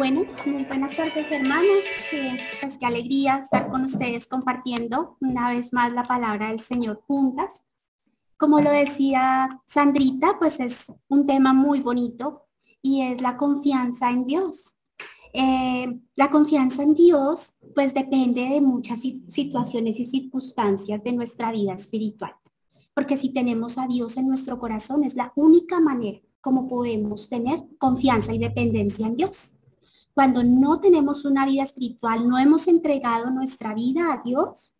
Bueno, muy buenas tardes hermanos. Eh, pues qué alegría estar con ustedes compartiendo una vez más la palabra del Señor juntas. Como lo decía Sandrita, pues es un tema muy bonito y es la confianza en Dios. Eh, la confianza en Dios pues depende de muchas situaciones y circunstancias de nuestra vida espiritual. Porque si tenemos a Dios en nuestro corazón es la única manera como podemos tener confianza y dependencia en Dios. Cuando no tenemos una vida espiritual, no hemos entregado nuestra vida a Dios,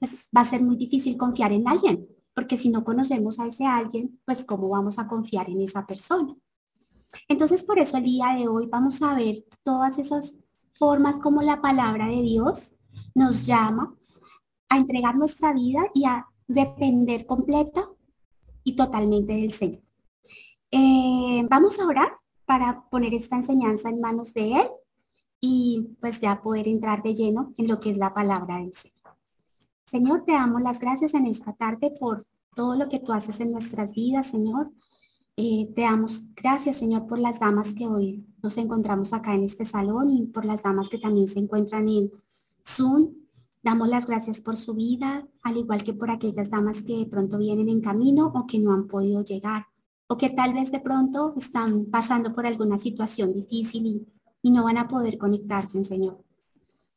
pues va a ser muy difícil confiar en alguien, porque si no conocemos a ese alguien, pues cómo vamos a confiar en esa persona. Entonces, por eso el día de hoy vamos a ver todas esas formas como la palabra de Dios nos llama a entregar nuestra vida y a depender completa y totalmente del Señor. Eh, vamos a orar para poner esta enseñanza en manos de Él y pues ya poder entrar de lleno en lo que es la palabra del Señor. Señor, te damos las gracias en esta tarde por todo lo que tú haces en nuestras vidas, Señor. Eh, te damos gracias, Señor, por las damas que hoy nos encontramos acá en este salón y por las damas que también se encuentran en Zoom. Damos las gracias por su vida, al igual que por aquellas damas que de pronto vienen en camino o que no han podido llegar o que tal vez de pronto están pasando por alguna situación difícil y, no van a poder conectarse, Señor.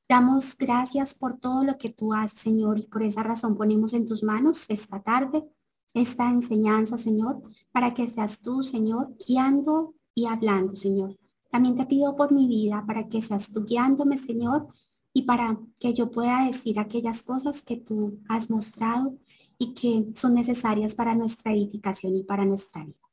Damos gracias por todo lo que tú haces, Señor, y por esa razón ponemos en tus manos esta tarde esta enseñanza, Señor, para que seas tú, Señor, guiando y hablando, Señor. También te pido por mi vida, para que seas tú guiándome, Señor, y para que yo pueda decir aquellas cosas que tú has mostrado y que son necesarias para nuestra edificación y para nuestra vida.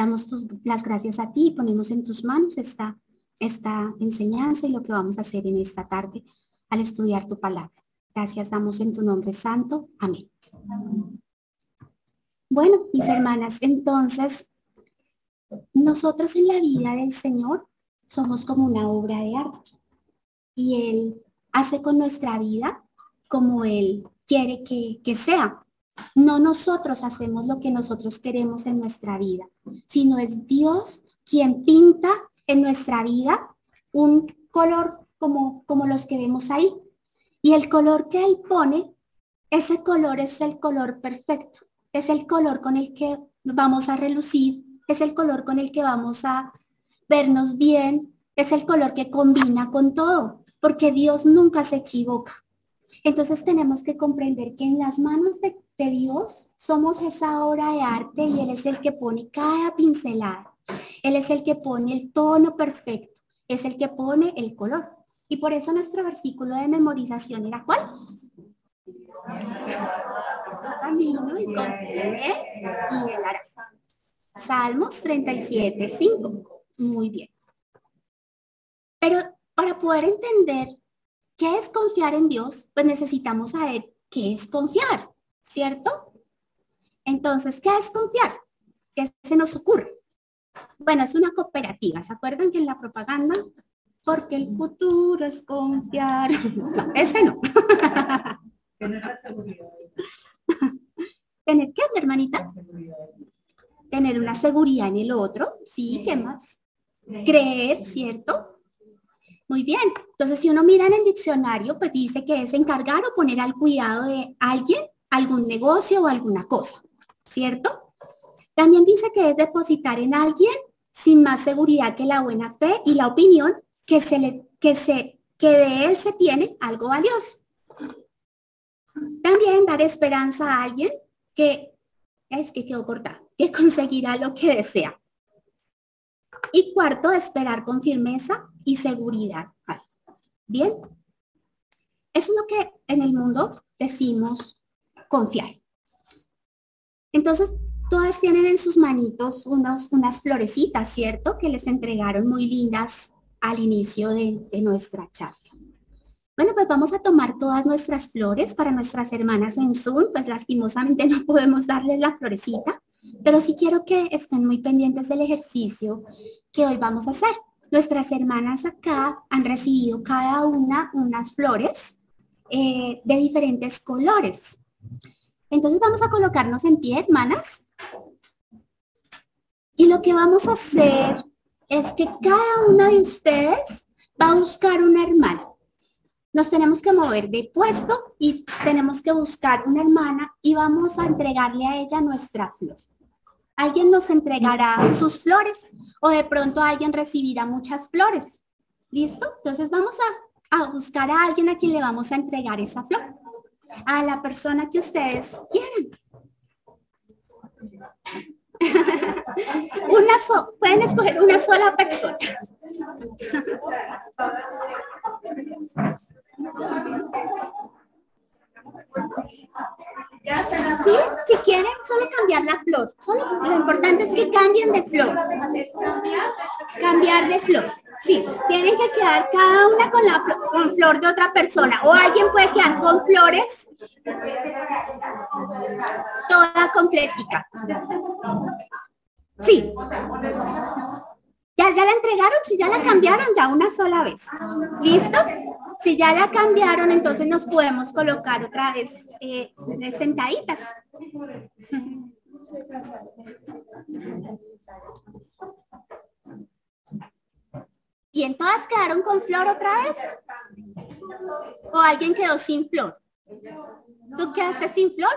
Damos las gracias a ti y ponemos en tus manos esta, esta enseñanza y lo que vamos a hacer en esta tarde al estudiar tu palabra. Gracias damos en tu nombre santo. Amén. Bueno, mis hermanas, entonces, nosotros en la vida del Señor somos como una obra de arte y Él hace con nuestra vida como Él quiere que, que sea. No nosotros hacemos lo que nosotros queremos en nuestra vida, sino es Dios quien pinta en nuestra vida un color como, como los que vemos ahí. Y el color que Él pone, ese color es el color perfecto, es el color con el que vamos a relucir, es el color con el que vamos a vernos bien, es el color que combina con todo, porque Dios nunca se equivoca. Entonces tenemos que comprender que en las manos de, Dios somos esa obra de arte y Él es el que pone cada pincelada. Él es el que pone el tono perfecto, es el que pone el color. Y por eso nuestro versículo de memorización era cuál? Camino y Salmos 37, 5. Muy bien. Pero para poder entender ¿Qué es confiar en Dios? Pues necesitamos saber qué es confiar, ¿cierto? Entonces, ¿qué es confiar? ¿Qué se nos ocurre? Bueno, es una cooperativa. ¿Se acuerdan que en la propaganda? Porque el futuro es confiar. No, ese no. Tener la seguridad. ¿Tener qué, mi hermanita? Tener una seguridad en el otro. Sí, ¿qué más? Creer, ¿cierto? Muy bien. Entonces, si uno mira en el diccionario, pues dice que es encargar o poner al cuidado de alguien, algún negocio o alguna cosa, ¿cierto? También dice que es depositar en alguien sin más seguridad que la buena fe y la opinión que se le, que se, que de él se tiene algo valioso. También dar esperanza a alguien que es que quedó corta, que conseguirá lo que desea. Y cuarto, esperar con firmeza y seguridad. Bien, es lo que en el mundo decimos confiar. Entonces, todas tienen en sus manitos unos, unas florecitas, ¿cierto? Que les entregaron muy lindas al inicio de, de nuestra charla. Bueno, pues vamos a tomar todas nuestras flores para nuestras hermanas en Zoom, pues lastimosamente no podemos darles la florecita, pero sí quiero que estén muy pendientes del ejercicio que hoy vamos a hacer. Nuestras hermanas acá han recibido cada una unas flores eh, de diferentes colores. Entonces vamos a colocarnos en pie, hermanas. Y lo que vamos a hacer es que cada uno de ustedes va a buscar una hermana. Nos tenemos que mover de puesto y tenemos que buscar una hermana y vamos a entregarle a ella nuestra flor. Alguien nos entregará sus flores o de pronto alguien recibirá muchas flores. ¿Listo? Entonces vamos a, a buscar a alguien a quien le vamos a entregar esa flor. A la persona que ustedes quieran. una so pueden escoger una sola persona. Sí, si quieren, solo cambiar la flor. Solo, lo importante es que cambien de flor. Cambiar de flor. Sí, tienen que quedar cada una con la flor, con flor de otra persona. O alguien puede quedar con flores toda completica. Sí. ¿Ya, ¿Ya la entregaron? Si ya la cambiaron, ya una sola vez. ¿Listo? Si ya la cambiaron, entonces nos podemos colocar otra vez eh, sentaditas. ¿Bien todas quedaron con flor otra vez? ¿O alguien quedó sin flor? ¿Tú quedaste sin flor?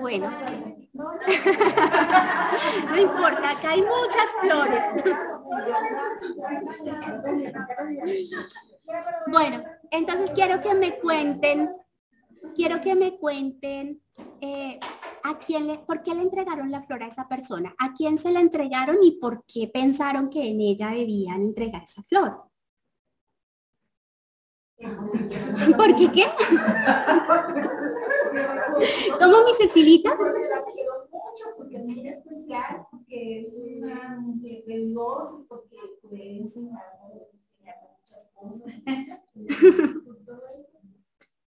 Bueno. no importa, acá hay muchas flores. bueno, entonces quiero que me cuenten, quiero que me cuenten eh, a quién le, por qué le entregaron la flor a esa persona, a quién se la entregaron y por qué pensaron que en ella debían entregar esa flor. ¿Por qué qué? ¿Cómo mi Cecilita? Porque la quiero mucho, porque es muy especial, porque es una mujer de Dios y porque puede enseñarme muchas cosas.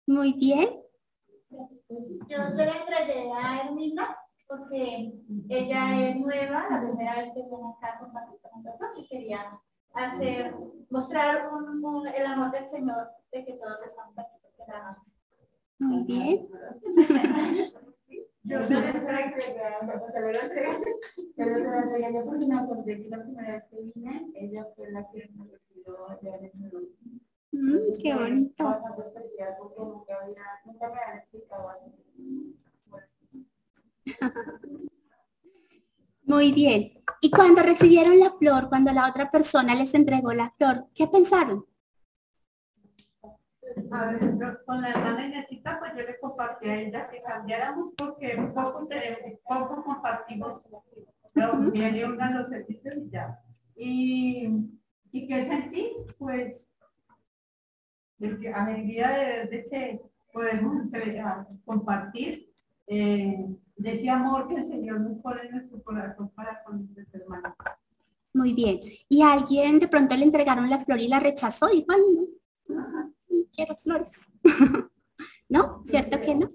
Muy bien. Yo se la entregué a Hermina porque ella es nueva, la primera vez que viene acá con nosotros y quería hacer, mostrar un, el amor del Señor de que todos estamos aquí porque la Muy bien. Yo se la entregué, pero se entregué yo porque me acordé que la primera vez que vine, ella fue la que me recibió allá en el Mm, qué bonito. Muy bien. Y cuando recibieron la flor, cuando la otra persona les entregó la flor, ¿qué pensaron? A ver, con la hermana Inesita, pues yo le compartí a ella que cambiáramos porque poco, poco compartimos. Los servicios y ya. Y, y qué sentí, pues, a medida de, de que podemos compartir eh, de ese amor que el Señor nos pone en nuestro corazón para con hermanos. Muy bien. ¿Y alguien de pronto le entregaron la flor y la rechazó? Dijo, no, no quiero flores. ¿No? ¿Cierto que no?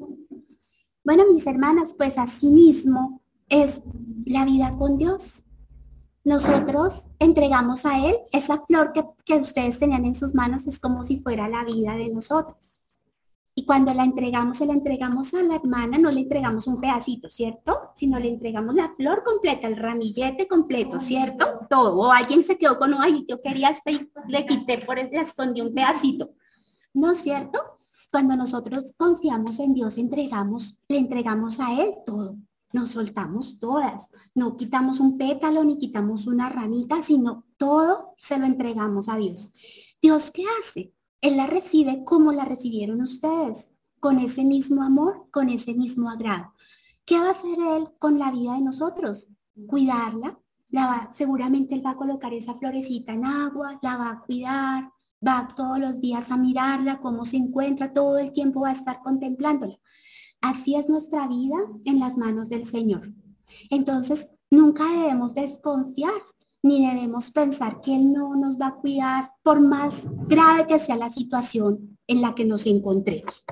Bueno, mis hermanas, pues así mismo es la vida con Dios. Nosotros entregamos a Él esa flor que, que ustedes tenían en sus manos, es como si fuera la vida de nosotros. Y cuando la entregamos, se la entregamos a la hermana, no le entregamos un pedacito, ¿cierto? Sino le entregamos la flor completa, el ramillete completo, ¿cierto? Todo. O alguien se quedó con, ay, yo quería este y le quité por eso, le escondí un pedacito. ¿No es cierto? Cuando nosotros confiamos en Dios, entregamos, le entregamos a Él todo. Nos soltamos todas. No quitamos un pétalo ni quitamos una ramita, sino todo se lo entregamos a Dios. Dios, ¿qué hace? Él la recibe como la recibieron ustedes, con ese mismo amor, con ese mismo agrado. ¿Qué va a hacer Él con la vida de nosotros? Cuidarla. La va, seguramente Él va a colocar esa florecita en agua, la va a cuidar, va todos los días a mirarla, cómo se encuentra, todo el tiempo va a estar contemplándola. Así es nuestra vida en las manos del Señor. Entonces, nunca debemos desconfiar ni debemos pensar que Él no nos va a cuidar por más grave que sea la situación en la que nos encontremos.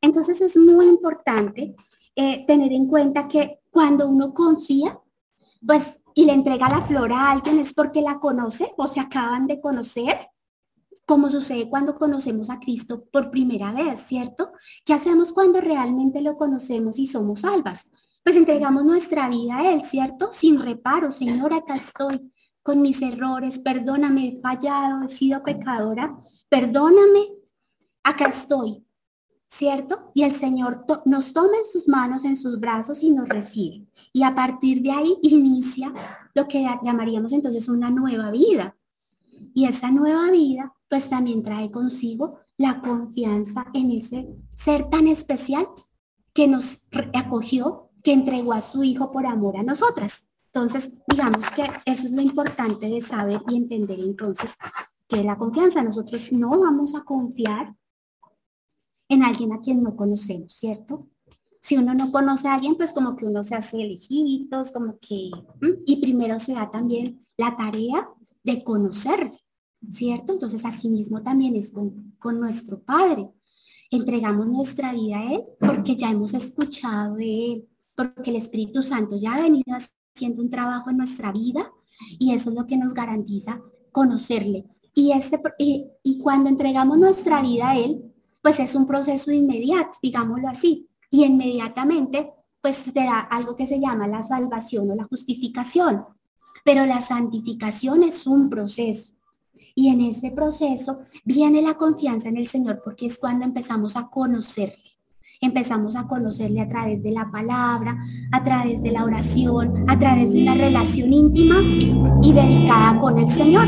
Entonces es muy importante eh, tener en cuenta que cuando uno confía, pues, y le entrega la flor a alguien es porque la conoce o se acaban de conocer, como sucede cuando conocemos a Cristo por primera vez, ¿cierto? ¿Qué hacemos cuando realmente lo conocemos y somos salvas? Pues entregamos nuestra vida a Él, ¿cierto? Sin reparo, Señor, acá estoy. con mis errores, perdóname, he fallado, he sido pecadora, perdóname, acá estoy, ¿cierto? Y el Señor nos toma en sus manos, en sus brazos y nos recibe. Y a partir de ahí inicia lo que llamaríamos entonces una nueva vida. Y esa nueva vida pues también trae consigo la confianza en ese ser tan especial que nos acogió, que entregó a su Hijo por amor a nosotras. Entonces, digamos que eso es lo importante de saber y entender entonces que la confianza.Nosotros no vamos a confiar en alguien a quien no conocemos, ¿cierto? Si uno no conoce a alguien, pues como que uno se hace elegidos, como que, y primero se da también la tarea de conocer, ¿cierto? Entonces, asimismo también es con, con nuestro Padre. Entregamos nuestra vida a Él porque ya hemos escuchado de Él, porque el Espíritu Santo ya ha venido haciendo un trabajo en nuestra vida y eso es lo que nos garantiza conocerle. Y, este, y, cuando entregamos nuestra vida a Él, pues es un proceso inmediato, digámoslo así, y inmediatamente pues se da algo que se llama la salvación o la justificación. Pero la santificación es un proceso. Y en ese proceso viene la confianza en el Señor porque es cuando empezamos a conocerle. Empezamos a conocerle a través de la palabra, a través de la oración, a través de una relación íntima y dedicada con el Señor.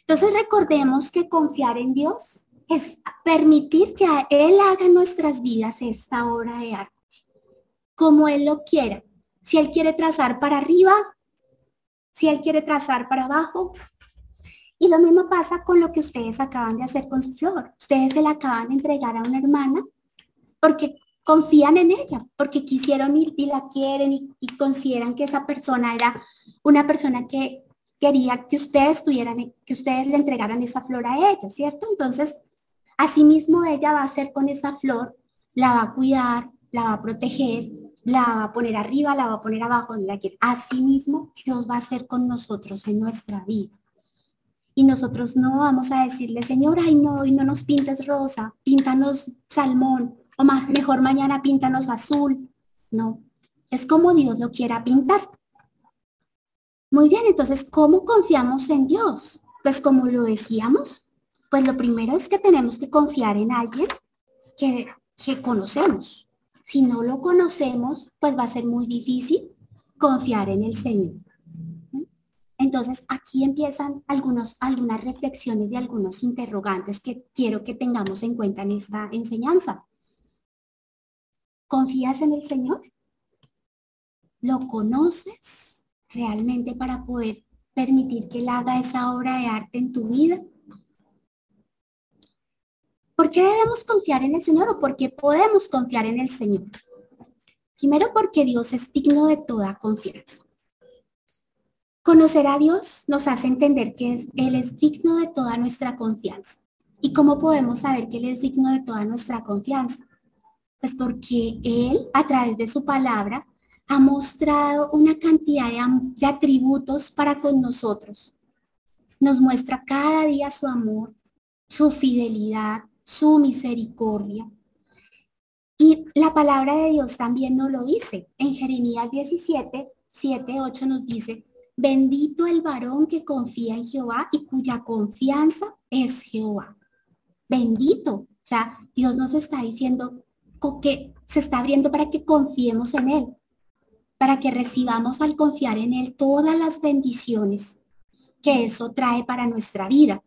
Entonces recordemos que confiar en Dios es permitir que Él haga nuestras vidas esta obra de arte, como Él lo quiera. Si Él quiere trazar para arriba, si Él quiere trazar para abajo, y lo mismo pasa con lo que ustedes acaban de hacer con su flor. Ustedes se la acaban de entregar a una hermana porque confían en ella, porque quisieron ir y la quieren y, consideran que esa persona era una persona que quería que ustedes tuvieran, que ustedes le entregaran esa flor a ella, ¿cierto? Entonces, asimismo ella va a hacer con esa flor, la va a cuidar, la va a proteger, la va a poner arriba, la va a poner abajo, donde la quiere. Asimismo, Dios va a hacer con nosotros en nuestra vida y nosotros no vamos a decirle, Señor, ay no, y no nos pintes rosa, píntanos salmón, o más, mejor mañana píntanos azul. No, es como Dios lo quiera pintar. Muy bien, entonces, ¿cómo confiamos en Dios? Pues como lo decíamos, pues lo primero es que tenemos que confiar en alguien que, que conocemos. Si no lo conocemos, pues va a ser muy difícil confiar en el Señor. Entonces, aquí empiezan algunos, algunas reflexiones y algunos interrogantes que quiero que tengamos en cuenta en esta enseñanza. ¿Confías en el Señor? ¿Lo conoces realmente para poder permitir que Él haga esa obra de arte en tu vida? ¿Por qué debemos confiar en el Señor o por qué podemos confiar en el Señor? Primero porque Dios es digno de toda confianza. Conocer a Dios nos hace entender que Él es digno de toda nuestra confianza. ¿Y cómo podemos saber que Él es digno de toda nuestra confianza? Pues porque Él, a través de su palabra, ha mostrado una cantidad de, atributos para con nosotros. Nos muestra cada día su amor, su fidelidad, su misericordia. Y la palabra de Dios también nos lo dice. En Jeremías 17, 7, 8 nos dice, Bendito el varón que confía en Jehová y cuya confianza es Jehová. Bendito. O sea, Dios nos está diciendo que se está abriendo para que confiemos en Él, para que recibamos al confiar en Él todas las bendiciones que eso trae para nuestra vida.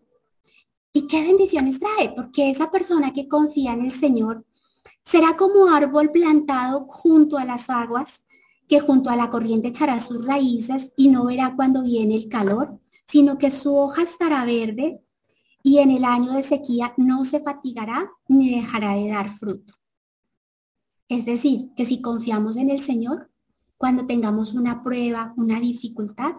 ¿Y qué bendiciones trae? Porque esa persona que confía en el Señor será como árbol plantado junto a las aguas que junto a la corriente echará sus raíces y no verá cuando viene el calor, sino que su hoja estará verde y en el año de sequía no se fatigará ni dejará de dar fruto. Es decir, que si confiamos en el Señor, cuando tengamos una prueba, una dificultad,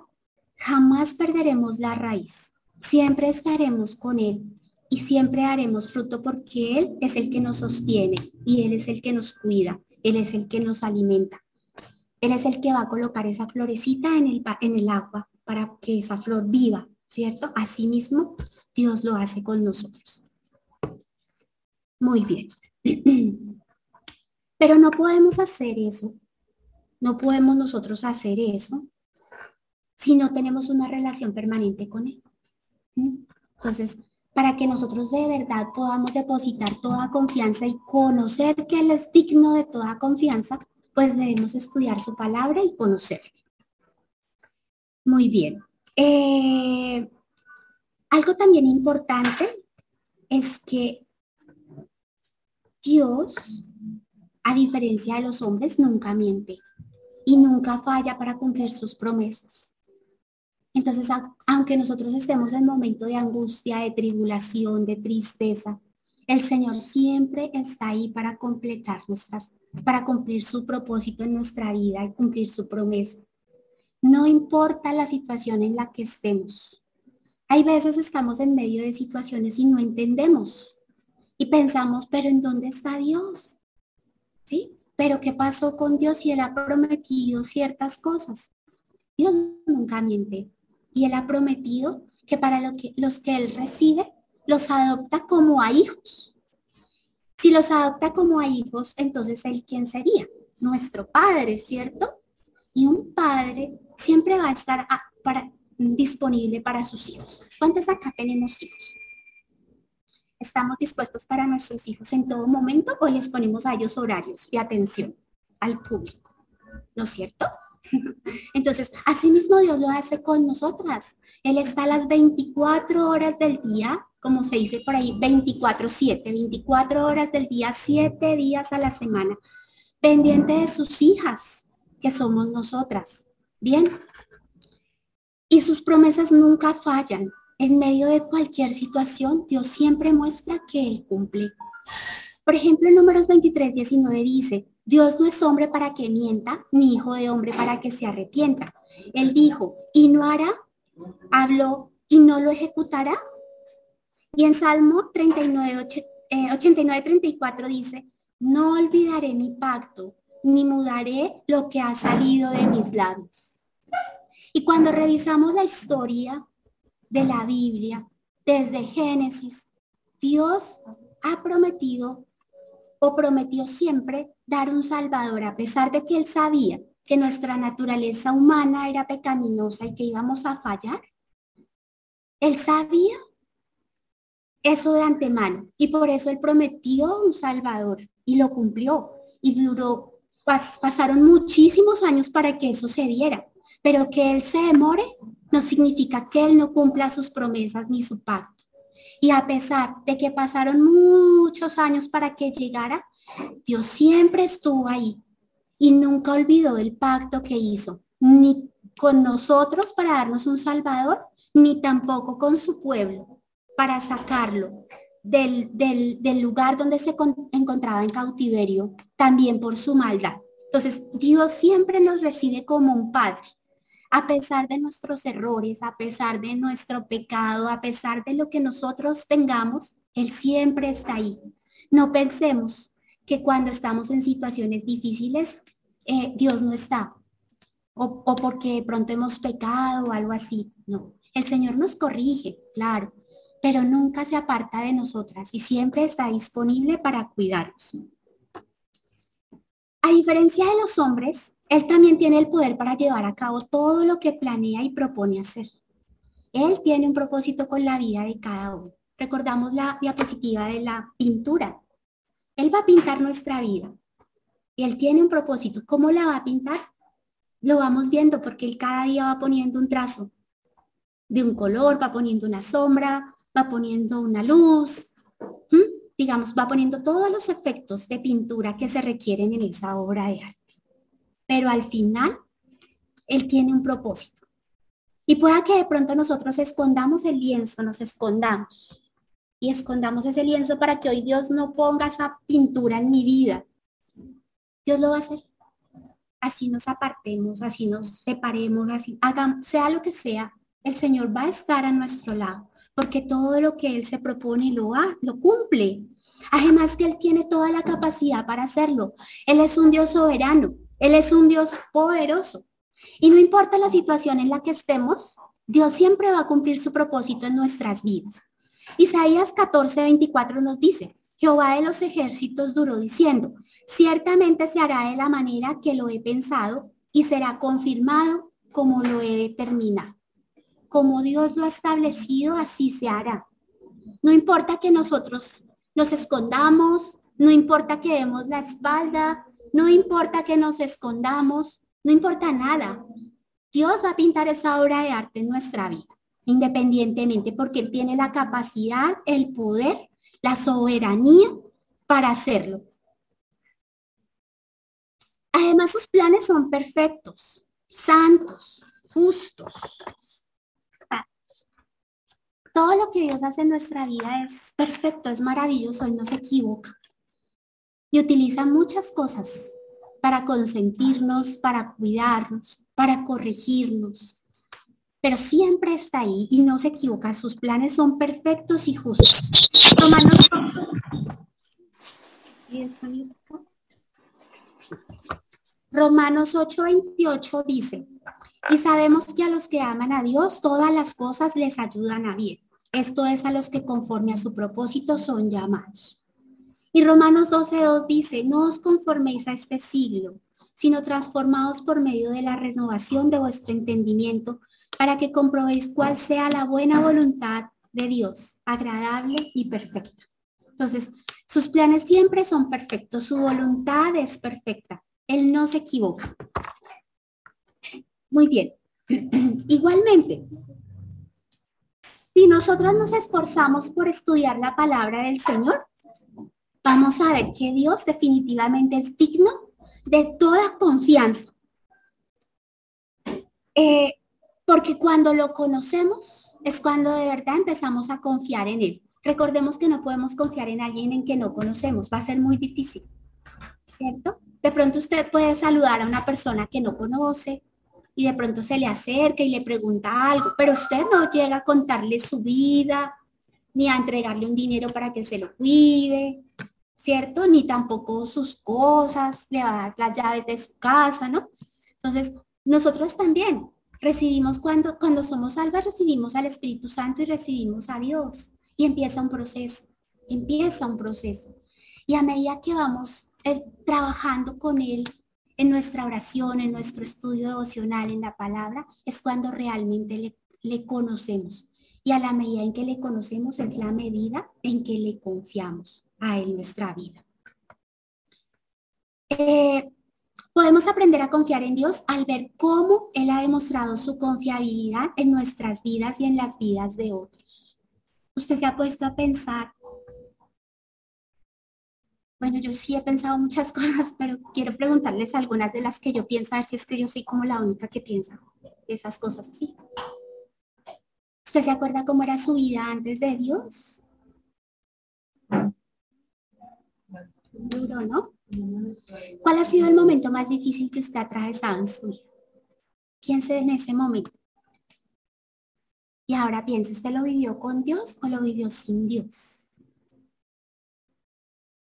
jamás perderemos la raíz. Siempre estaremos con Él y siempre haremos fruto porque Él es el que nos sostiene y Él es el que nos cuida, Él es el que nos alimenta. Él es el que va a colocar esa florecita en el, agua para que esa flor viva, ¿cierto? Asimismo, Dios lo hace con nosotros. Muy bien. Pero no podemos hacer eso. No podemos nosotros hacer eso si no tenemos una relación permanente con Él. ¿Mm? Entonces, para que nosotros de verdad podamos depositar toda confianza y conocer que Él es digno de toda confianza, pues debemos estudiar su palabra y conocerle. Muy bien. Eh, algo también importante es que Dios, a diferencia de los hombres, nunca miente y nunca falla para cumplir sus promesas. Entonces, aunque nosotros estemos en momento de angustia, de tribulación, de tristeza, el Señor siempre está ahí para completar nuestras, para cumplir su propósito en nuestra vida y cumplir su promesa. No importa la situación en la que estemos. Hay veces estamos en medio de situaciones y no entendemos y pensamos, pero ¿en dónde está Dios? ¿Sí? Pero ¿qué pasó con Dios si Él ha prometido ciertas cosas? Dios nunca miente y Él ha prometido que para lo que, los que Él recibe, los adopta como a hijos. Si los adopta como a hijos, entonces Él quién sería? Nuestro Padre, ¿cierto? Y un padre siempre va a estar para, disponible para sus hijos. ¿Cuántos acá tenemos hijos? ¿Estamos dispuestos para nuestros hijos en todo momento o les ponemos a ellos horarios y atención al público? ¿No es cierto? Entonces, así mismo Dios lo hace con nosotras. Él está a las 24 horas del día, como se dice por ahí, 24-7, 24 horas del día, 7 días a la semana, pendiente de sus hijas, que somos nosotras. Bien. Y sus promesas nunca fallan. En medio de cualquier situación, Dios siempre muestra que Él cumple. Por ejemplo, en números 23, 19 dice, Dios no es hombre para que mienta, ni hijo de hombre para que se arrepienta. Él dijo, y no hará, habló, y no lo ejecutará. Y en Salmo 39, 89, 34 dice, no olvidaré mi pacto, ni mudaré lo que ha salido de mis labios. Y cuando revisamos la historia de la Biblia, desde Génesis, Dios ha prometido o prometió siempre dar un Salvador, a pesar de que él sabía que nuestra naturaleza humana era pecaminosa y que íbamos a fallar. Él sabía eso de antemano y por eso él prometió un Salvador y lo cumplió y duró, pasaron muchísimos años para que eso se diera, pero que él se demore no significa que él no cumpla sus promesas ni su pacto. Y a pesar de que pasaron muchos años para que llegara, Dios siempre estuvo ahí y nunca olvidó el pacto que hizo, ni con nosotros para darnos un Salvador, ni tampoco con su pueblo para sacarlo del, del, lugar donde se encontraba en cautiverio, también por su maldad. Entonces, Dios siempre nos recibe como un padre a pesar de nuestros errores, a pesar de nuestro pecado, a pesar de lo que nosotros tengamos, Él siempre está ahí. No pensemos que cuando estamos en situaciones difíciles, eh, Dios no está. O, o porque de pronto hemos pecado o algo así. No, el Señor nos corrige, claro, pero nunca se aparta de nosotras y siempre está disponible para cuidarnos. A diferencia de los hombres, él también tiene el poder para llevar a cabo todo lo que planea y propone hacer. Él tiene un propósito con la vida de cada uno. Recordamos la diapositiva de la pintura. Él va a pintar nuestra vida. Y él tiene un propósito. ¿Cómo la va a pintar? Lo vamos viendo porque él cada día va poniendo un trazo de un color, va poniendo una sombra, va poniendo una luz. Digamos, va poniendo todos los efectos de pintura que se requieren en esa obra de arte pero al final Él tiene un propósito. Y pueda que de pronto nosotros escondamos el lienzo, nos escondamos y escondamos ese lienzo para que hoy Dios no ponga esa pintura en mi vida. Dios lo va a hacer. Así nos apartemos, así nos separemos, así hagamos, sea lo que sea, el Señor va a estar a nuestro lado, porque todo lo que Él se propone lo, ha, lo cumple. Además que Él tiene toda la capacidad para hacerlo. Él es un Dios soberano. Él es un Dios poderoso. Y no importa la situación en la que estemos, Dios siempre va a cumplir su propósito en nuestras vidas. Isaías 14, 24 nos dice, Jehová de los ejércitos duró diciendo, ciertamente se hará de la manera que lo he pensado y será confirmado como lo he determinado. Como Dios lo ha establecido, así se hará. No importa que nosotros nos escondamos, no importa que demos la espalda, no importa que nos escondamos, no importa nada. Dios va a pintar esa obra de arte en nuestra vida, independientemente, porque Él tiene la capacidad, el poder, la soberanía para hacerlo. Además, sus planes son perfectos, santos, justos. Todo lo que Dios hace en nuestra vida es perfecto, es maravilloso, Él no se equivoca. Y utiliza muchas cosas para consentirnos, para cuidarnos, para corregirnos. Pero siempre está ahí y no se equivoca. Sus planes son perfectos y justos. Romanos, Romanos 8:28 dice, y sabemos que a los que aman a Dios, todas las cosas les ayudan a bien. Esto es a los que conforme a su propósito son llamados. Y Romanos 12.2 dice, no os conforméis a este siglo, sino transformados por medio de la renovación de vuestro entendimiento, para que comprobéis cuál sea la buena voluntad de Dios, agradable y perfecta. Entonces, sus planes siempre son perfectos, su voluntad es perfecta. Él no se equivoca. Muy bien. Igualmente, si nosotros nos esforzamos por estudiar la palabra del Señor, vamos a ver que Dios definitivamente es digno de toda confianza. Eh, porque cuando lo conocemos es cuando de verdad empezamos a confiar en Él. Recordemos que no podemos confiar en alguien en que no conocemos, va a ser muy difícil, ¿cierto? De pronto usted puede saludar a una persona que no conoce y de pronto se le acerca y le pregunta algo, pero usted no llega a contarle su vida, ni a entregarle un dinero para que se lo cuide, ¿cierto? Ni tampoco sus cosas, le va a dar las llaves de su casa, ¿no? Entonces, nosotros también recibimos cuando, cuando somos salvas, recibimos al Espíritu Santo y recibimos a Dios. Y empieza un proceso, empieza un proceso. Y a medida que vamos eh, trabajando con Él en nuestra oración, en nuestro estudio devocional, en la palabra, es cuando realmente le, le conocemos. Y a la medida en que le conocemos es la medida en que le confiamos a Él nuestra vida. Eh, podemos aprender a confiar en Dios al ver cómo Él ha demostrado su confiabilidad en nuestras vidas y en las vidas de otros. Usted se ha puesto a pensar bueno, yo sí he pensado muchas cosas, pero quiero preguntarles algunas de las que yo pienso, a ver si es que yo soy como la única que piensa esas cosas así. ¿Usted se acuerda cómo era su vida antes de Dios? Duro, ¿no? ¿Cuál ha sido el momento más difícil que usted ha atravesado en su vida? Piense en ese momento. Y ahora piense, ¿usted lo vivió con Dios o lo vivió sin Dios?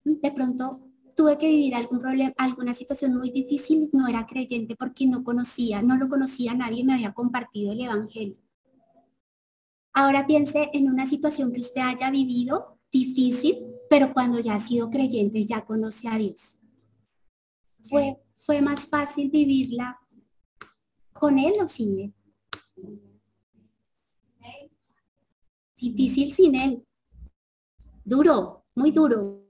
de pronto tuve que vivir algún problema, alguna situación muy difícil, no era creyente porque no conocía, no lo conocía, nadie me había compartido el Evangelio. Ahora piense en una situación que usted haya vivido difícil, pero cuando ya ha sido creyente, ya conoce a Dios. Fue, fue más fácil vivirla con Él o sin Él. Difícil sin Él. Duro, muy duro.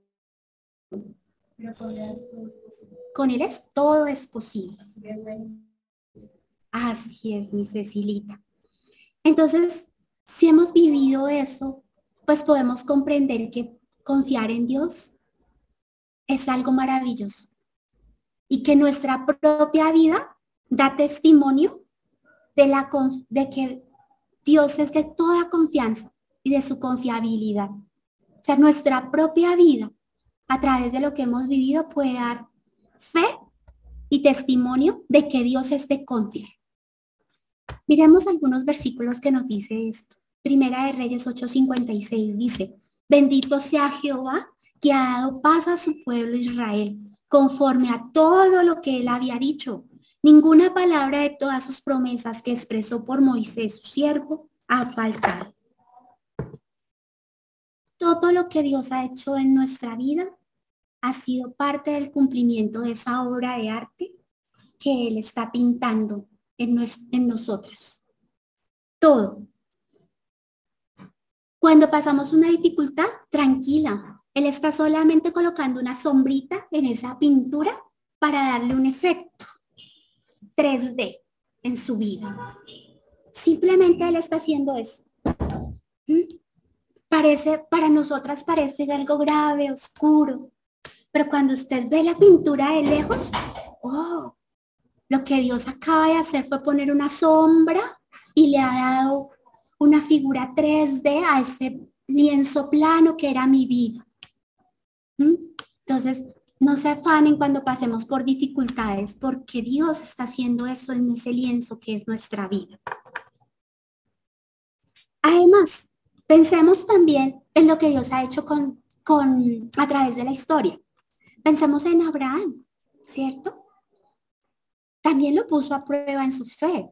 Con él es todo es posible. Así es, mi Cecilita. Entonces, si hemos vivido eso, pues podemos comprender que confiar en Dios es algo maravilloso y que nuestra propia vida da testimonio de, la, de que Dios es de toda confianza y de su confiabilidad. O sea, nuestra propia vida a través de lo que hemos vivido puede dar fe y testimonio de que Dios es de confiar. Miremos algunos versículos que nos dice esto. Primera de Reyes 8:56 dice, bendito sea Jehová que ha dado paz a su pueblo Israel, conforme a todo lo que él había dicho. Ninguna palabra de todas sus promesas que expresó por Moisés, su siervo, ha faltado. Todo lo que Dios ha hecho en nuestra vida ha sido parte del cumplimiento de esa obra de arte que Él está pintando en, en nosotras. Todo. Cuando pasamos una dificultad, tranquila. Él está solamente colocando una sombrita en esa pintura para darle un efecto 3D en su vida. Simplemente él está haciendo eso. ¿Mm? Parece, para nosotras parece algo grave, oscuro, pero cuando usted ve la pintura de lejos, oh, lo que Dios acaba de hacer fue poner una sombra y le ha dado una figura 3D a ese lienzo plano que era mi vida. ¿Mm? Entonces, no se afanen cuando pasemos por dificultades, porque Dios está haciendo eso en ese lienzo que es nuestra vida. Además, pensemos también en lo que Dios ha hecho con, con, a través de la historia. Pensemos en Abraham, ¿cierto? También lo puso a prueba en su fe.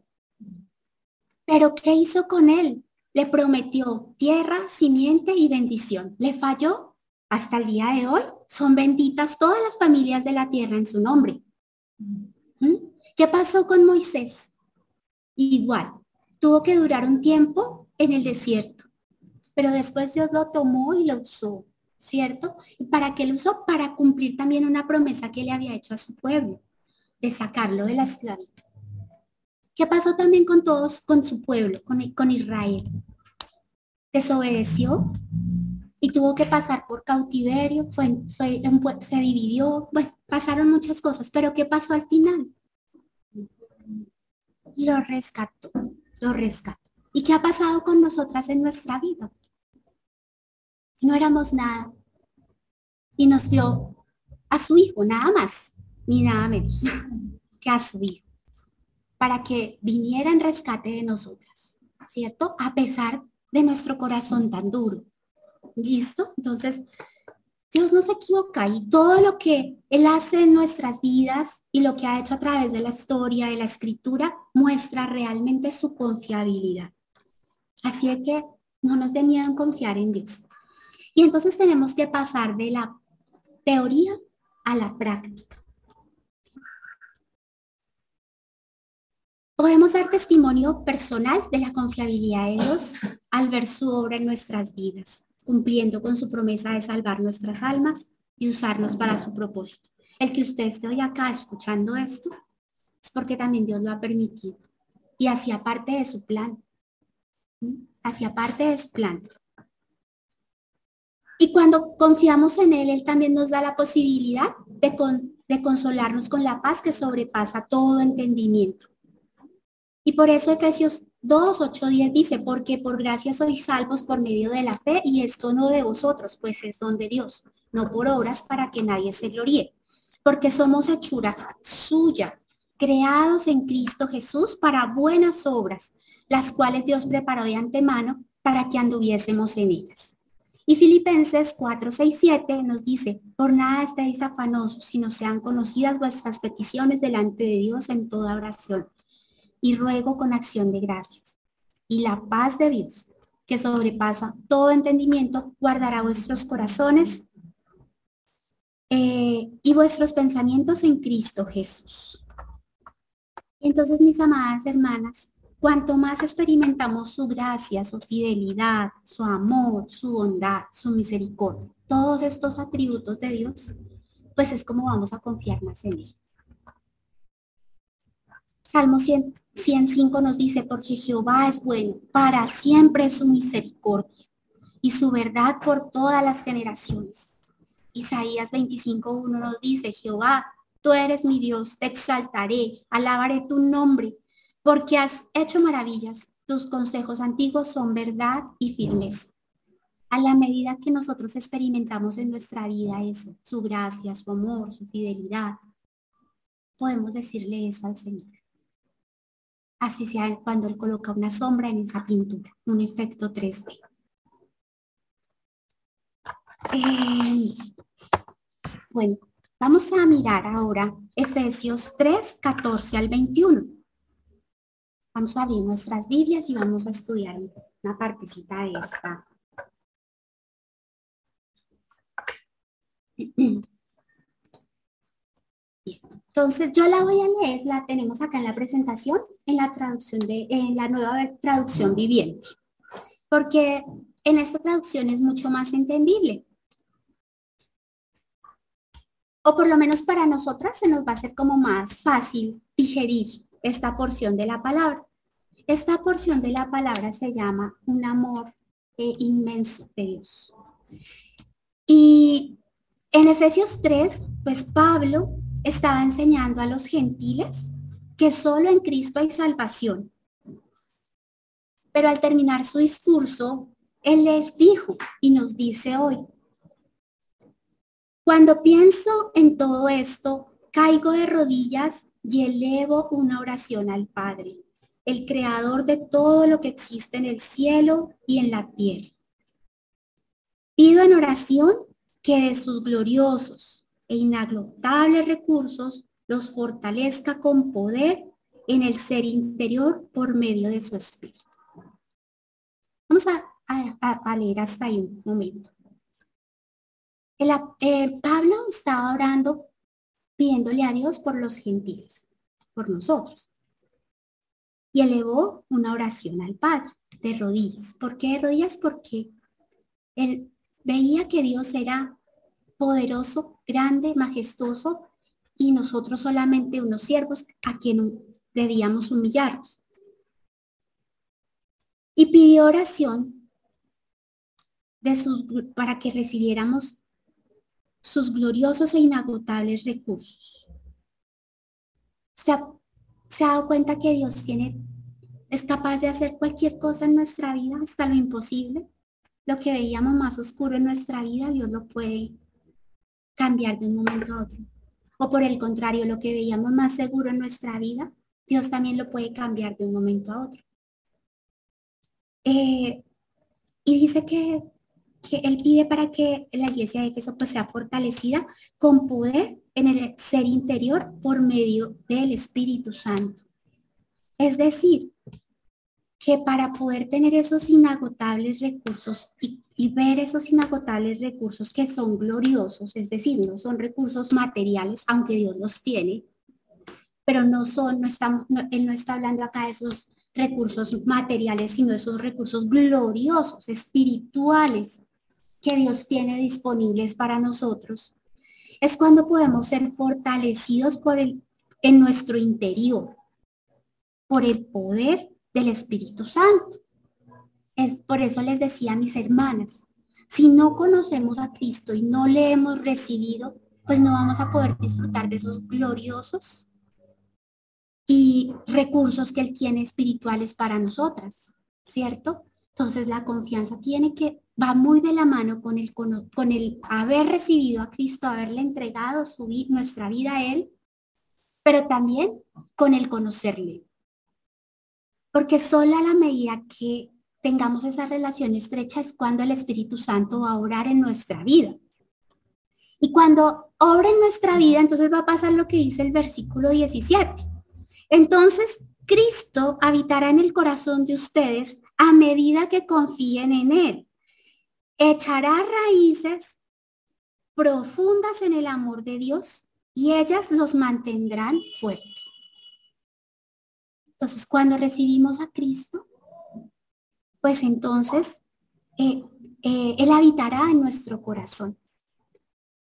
Pero ¿qué hizo con él? Le prometió tierra, simiente y bendición. ¿Le falló? Hasta el día de hoy son benditas todas las familias de la tierra en su nombre. ¿Mm? ¿Qué pasó con Moisés? Igual, tuvo que durar un tiempo en el desierto, pero después Dios lo tomó y lo usó, ¿cierto? ¿Y para qué lo usó? Para cumplir también una promesa que le había hecho a su pueblo, de sacarlo de la esclavitud. ¿Qué pasó también con todos, con su pueblo, con, Israel? Desobedeció y tuvo que pasar por cautiverio, fue, se dividió, bueno, pasaron muchas cosas, pero ¿qué pasó al final? Lo rescató, lo rescató. ¿Y qué ha pasado con nosotras en nuestra vida? No éramos nada. Y nos dio a su hijo, nada más, ni nada menos que a su hijo para que viniera en rescate de nosotras, ¿cierto? A pesar de nuestro corazón tan duro. ¿Listo? Entonces, Dios no se equivoca y todo lo que Él hace en nuestras vidas y lo que ha hecho a través de la historia, de la escritura, muestra realmente su confiabilidad. Así es que no nos dé miedo en confiar en Dios. Y entonces tenemos que pasar de la teoría a la práctica. Podemos dar testimonio personal de la confiabilidad de Dios al ver su obra en nuestras vidas, cumpliendo con su promesa de salvar nuestras almas y usarnos para su propósito. El que usted esté hoy acá escuchando esto es porque también Dios lo ha permitido y hacía parte de su plan. Hacía parte de su plan. Y cuando confiamos en Él, Él también nos da la posibilidad de consolarnos con la paz que sobrepasa todo entendimiento y por eso Efesios 2, 8, 10 dice, porque por gracia sois salvos por medio de la fe y esto no de vosotros, pues es don de Dios, no por obras para que nadie se gloríe, porque somos hechura suya, creados en Cristo Jesús para buenas obras, las cuales Dios preparó de antemano para que anduviésemos en ellas. Y Filipenses 4, 6, 7 nos dice, por nada estéis afanosos, sino sean conocidas vuestras peticiones delante de Dios en toda oración y ruego con acción de gracias. Y la paz de Dios, que sobrepasa todo entendimiento, guardará vuestros corazones eh, y vuestros pensamientos en Cristo Jesús. Entonces, mis amadas hermanas, cuanto más experimentamos su gracia, su fidelidad, su amor, su bondad, su misericordia, todos estos atributos de Dios, pues es como vamos a confiar más en Él. Salmo 100, 105 nos dice, porque Jehová es bueno, para siempre su misericordia y su verdad por todas las generaciones. Isaías 25.1 nos dice, Jehová, tú eres mi Dios, te exaltaré, alabaré tu nombre, porque has hecho maravillas. Tus consejos antiguos son verdad y firmeza. A la medida que nosotros experimentamos en nuestra vida eso, su gracia, su amor, su fidelidad, podemos decirle eso al Señor así sea cuando él coloca una sombra en esa pintura, un efecto 3D. Eh, bueno, vamos a mirar ahora Efesios 3, 14 al 21. Vamos a abrir nuestras Biblias y vamos a estudiar una partecita de esta. Entonces yo la voy a leer, la tenemos acá en la presentación, en la traducción de, la nueva traducción viviente, porque en esta traducción es mucho más entendible. O por lo menos para nosotras se nos va a hacer como más fácil digerir esta porción de la palabra. Esta porción de la palabra se llama un amor eh, inmenso de Dios. Y en Efesios 3, pues Pablo estaba enseñando a los gentiles que solo en Cristo hay salvación. Pero al terminar su discurso, él les dijo y nos dice hoy, cuando pienso en todo esto, caigo de rodillas y elevo una oración al Padre, el creador de todo lo que existe en el cielo y en la tierra. Pido en oración que de sus gloriosos e inagotables recursos los fortalezca con poder en el ser interior por medio de su espíritu. Vamos a, leer hasta ahí un momento. Eh, Pablo estaba orando pidiéndole a Dios por los gentiles, por nosotros. Y elevó una oración al Padre de rodillas. ¿Por qué de rodillas? Porque él veía que Dios era poderoso, grande, majestuoso y nosotros solamente unos siervos a quien debíamos humillarnos. Y pidió oración de sus, para que recibiéramos sus gloriosos e inagotables recursos. ¿Se ha, ¿Se ha dado cuenta que Dios tiene, es capaz de hacer cualquier cosa en nuestra vida, hasta lo imposible? Lo que veíamos más oscuro en nuestra vida, Dios lo puede cambiar de un momento a otro. O por el contrario, lo que veíamos más seguro en nuestra vida, Dios también lo puede cambiar de un momento a otro. Eh, y dice que que él pide para que la iglesia de Éfeso pues sea fortalecida con poder en el ser interior por medio del Espíritu Santo. Es decir, que para poder tener esos inagotables recursos y, ver esos inagotables recursos que son gloriosos, es decir, no son recursos materiales, aunque Dios los tiene, pero no son, no estamos, Él no está hablando acá de esos recursos materiales, sino esos recursos gloriosos, espirituales, que Dios tiene disponibles para nosotros, es cuando podemos ser fortalecidos por el, en nuestro interior, por el poder del Espíritu Santo. Por eso les decía a mis hermanas, si no conocemos a Cristo y no le hemos recibido, pues no vamos a poder disfrutar de esos gloriosos y recursos que Él tiene espirituales para nosotras, ¿cierto? Entonces la confianza tiene que, va muy de la mano con el, con, el haber recibido a Cristo, haberle entregado su, nuestra vida a Él, pero también con el conocerle. Porque solo a la medida que tengamos esa relación estrecha es cuando el Espíritu Santo va a orar en nuestra vida. Y cuando obra en nuestra vida, entonces va a pasar lo que dice el versículo 17. Entonces, Cristo habitará en el corazón de ustedes a medida que confíen en Él. Echará raíces profundas en el amor de Dios y ellas los mantendrán fuertes. Entonces, cuando recibimos a Cristo, pues entonces eh, eh, Él habitará en nuestro corazón.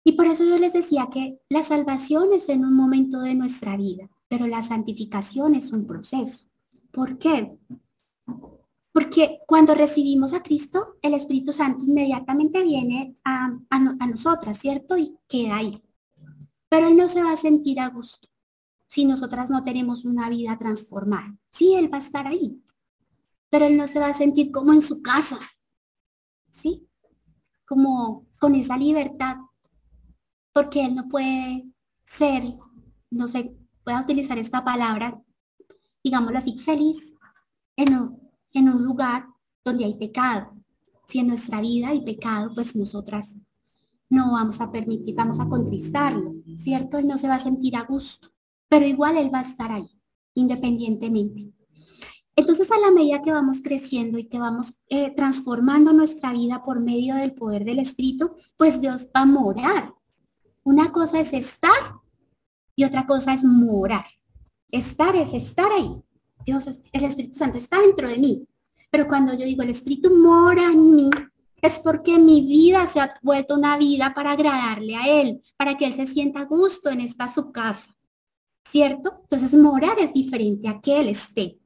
Y por eso yo les decía que la salvación es en un momento de nuestra vida, pero la santificación es un proceso. ¿Por qué? Porque cuando recibimos a Cristo, el Espíritu Santo inmediatamente viene a, nosotras, ¿cierto? Y queda ahí. Pero Él no se va a sentir a gusto si nosotras no tenemos una vida transformada. Sí, Él va a estar ahí, pero Él no se va a sentir como en su casa, ¿sí? Como con esa libertad, porque Él no puede ser, no sé, voy a utilizar esta palabra, digámoslo así, feliz en un, en un lugar donde hay pecado. Si en nuestra vida hay pecado, pues nosotras no vamos a permitir, vamos a contristarlo, ¿cierto? Él no se va a sentir a gusto, pero igual él va a estar ahí, independientemente. Entonces, a la medida que vamos creciendo y que vamos eh, transformando nuestra vida por medio del poder del Espíritu, pues Dios va a morar. Una cosa es estar y otra cosa es morar. Estar es estar ahí. Dios, el Espíritu Santo está dentro de mí. Pero cuando yo digo el Espíritu mora en mí, es porque mi vida se ha vuelto una vida para agradarle a Él, para que Él se sienta a gusto en esta su casa. ¿Cierto? Entonces morar es diferente a que Él esté.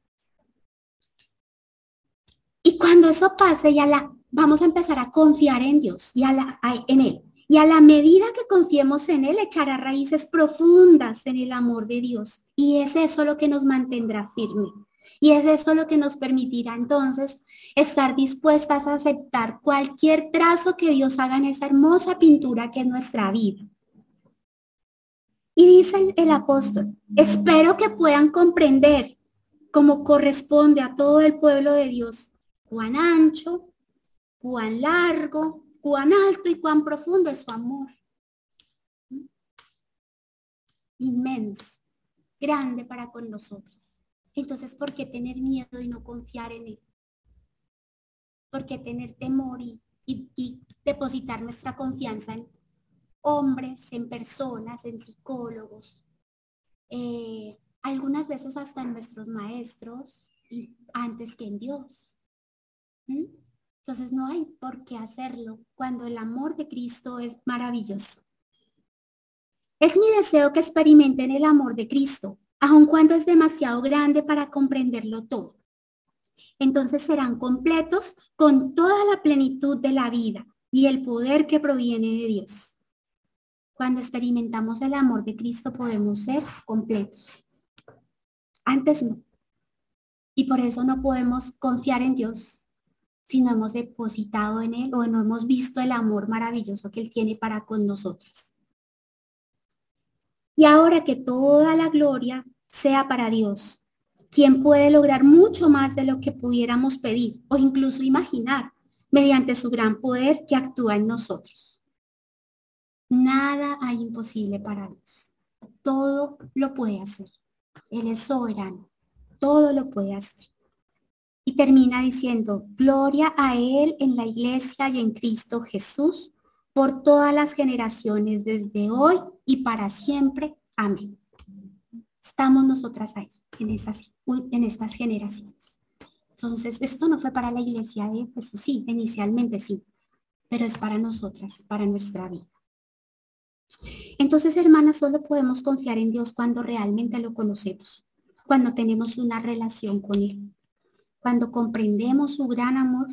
Cuando eso pase, ya la, vamos a empezar a confiar en Dios y a la, en Él. Y a la medida que confiemos en Él, echará raíces profundas en el amor de Dios. Y es eso lo que nos mantendrá firme. Y es eso lo que nos permitirá entonces estar dispuestas a aceptar cualquier trazo que Dios haga en esa hermosa pintura que es nuestra vida. Y dice el apóstol, espero que puedan comprender como corresponde a todo el pueblo de Dios, cuán ancho, cuán largo, cuán alto y cuán profundo es su amor. Inmenso, grande para con nosotros. Entonces, ¿por qué tener miedo y no confiar en Él? ¿Por qué tener temor y, depositar nuestra confianza en hombres, en personas, en psicólogos? Eh, algunas veces hasta en nuestros maestros y antes que en Dios. ¿Mm? Entonces no hay por qué hacerlo cuando el amor de Cristo es maravilloso. Es mi deseo que experimenten el amor de Cristo, aun cuando es demasiado grande para comprenderlo todo. Entonces serán completos con toda la plenitud de la vida y el poder que proviene de Dios. Cuando experimentamos el amor de Cristo podemos ser completos. Antes no. Y por eso no podemos confiar en Dios si no hemos depositado en Él o no hemos visto el amor maravilloso que Él tiene para con nosotros. Y ahora que toda la gloria sea para Dios, quien puede lograr mucho más de lo que pudiéramos pedir o incluso imaginar mediante su gran poder que actúa en nosotros. Nada hay imposible para Dios. Todo lo puede hacer. Él es soberano. Todo lo puede hacer. Y termina diciendo, gloria a Él en la iglesia y en Cristo Jesús por todas las generaciones desde hoy y para siempre. Amén estamos nosotras ahí, en, esas, en estas generaciones. Entonces, esto no fue para la iglesia de Jesús, sí, inicialmente sí, pero es para nosotras, para nuestra vida. Entonces, hermanas, solo podemos confiar en Dios cuando realmente lo conocemos, cuando tenemos una relación con Él, cuando comprendemos su gran amor.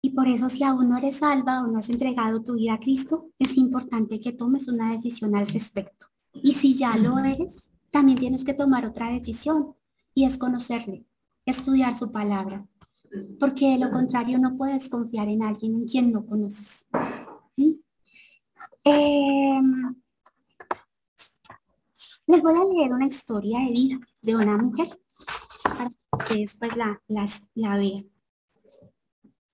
Y por eso, si aún no eres salva o no has entregado tu vida a Cristo, es importante que tomes una decisión al respecto. Y si ya lo eres, también tienes que tomar otra decisión y es conocerle, estudiar su palabra. Porque de lo contrario no puedes confiar en alguien en quien no conoces. Em, les voy a leer una historia de vida de una mujer para que ustedes pues la, la vean.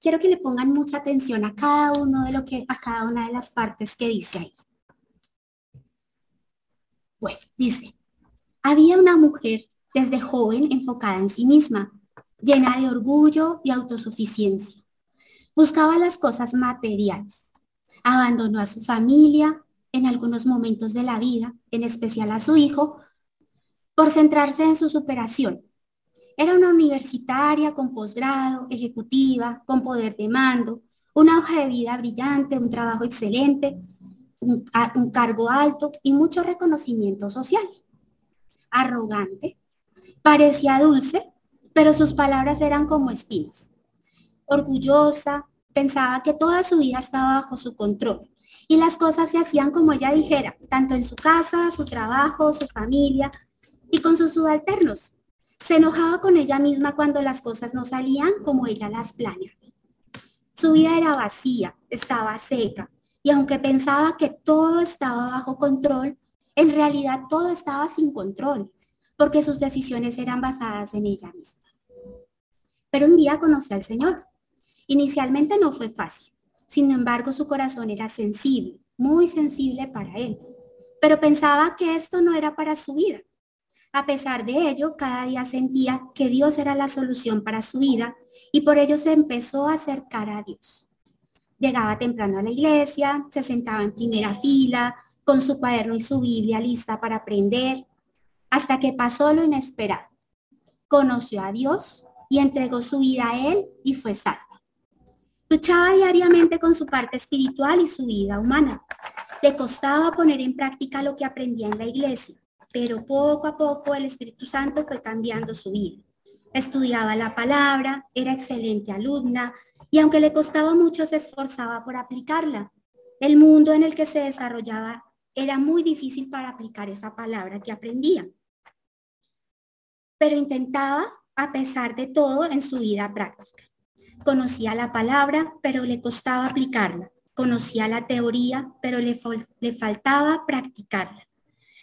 Quiero que le pongan mucha atención a cada uno de lo que, a cada una de las partes que dice ahí. Bueno, dice, había una mujer desde joven enfocada en sí misma, llena de orgullo y autosuficiencia. Buscaba las cosas materiales. Abandonó a su familia en algunos momentos de la vida, en especial a su hijo, por centrarse en su superación. Era una universitaria con posgrado, ejecutiva, con poder de mando, una hoja de vida brillante, un trabajo excelente, un, cargo alto y mucho reconocimiento social. Arrogante, parecía dulce, pero sus palabras eran como espinas. Orgullosa, pensaba que toda su vida estaba bajo su control y las cosas se hacían como ella dijera, tanto en su casa, su trabajo, su familia y con sus subalternos. Se enojaba con ella misma cuando las cosas no salían como ella las planeaba. Su vida era vacía, estaba seca, y aunque pensaba que todo estaba bajo control, en realidad todo estaba sin control, porque sus decisiones eran basadas en ella misma. Pero un día conoció al Señor. Inicialmente no fue fácil. Sin embargo, su corazón era sensible, muy sensible para él. Pero pensaba que esto no era para su vida. A pesar de ello, cada día sentía que Dios era la solución para su vida y por ello se empezó a acercar a Dios. Llegaba temprano a la iglesia, se sentaba en primera fila, con su cuaderno y su Biblia lista para aprender, hasta que pasó lo inesperado. Conoció a Dios y entregó su vida a Él y fue salva. Luchaba diariamente con su parte espiritual y su vida humana. Le costaba poner en práctica lo que aprendía en la iglesia, pero poco a poco el Espíritu Santo fue cambiando su vida. Estudiaba la palabra, era excelente alumna y aunque le costaba mucho se esforzaba por aplicarla. El mundo en el que se desarrollaba era muy difícil para aplicar esa palabra que aprendía. Pero intentaba a pesar de todo en su vida práctica. Conocía la palabra, pero le costaba aplicarla. Conocía la teoría, pero le, le faltaba practicarla.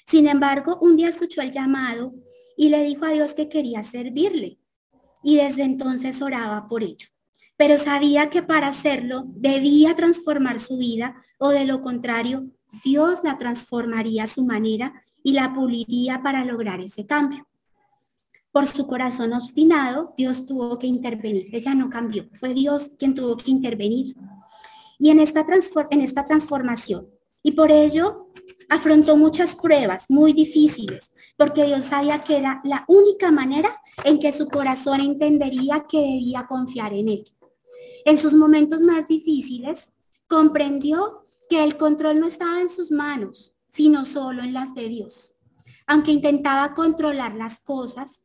Sin embargo, un día escuchó el llamado y le dijo a Dios que quería servirle. Y desde entonces oraba por ello. Pero sabía que para hacerlo debía transformar su vida o de lo contrario, Dios la transformaría a su manera y la puliría para lograr ese cambio. Por su corazón obstinado, Dios tuvo que intervenir. Ella no cambió, fue Dios quien tuvo que intervenir. Y en esta, en esta transformación, y por ello afrontó muchas pruebas muy difíciles, porque Dios sabía que era la única manera en que su corazón entendería que debía confiar en Él. En sus momentos más difíciles, comprendió que el control no estaba en sus manos, sino solo en las de Dios. Aunque intentaba controlar las cosas,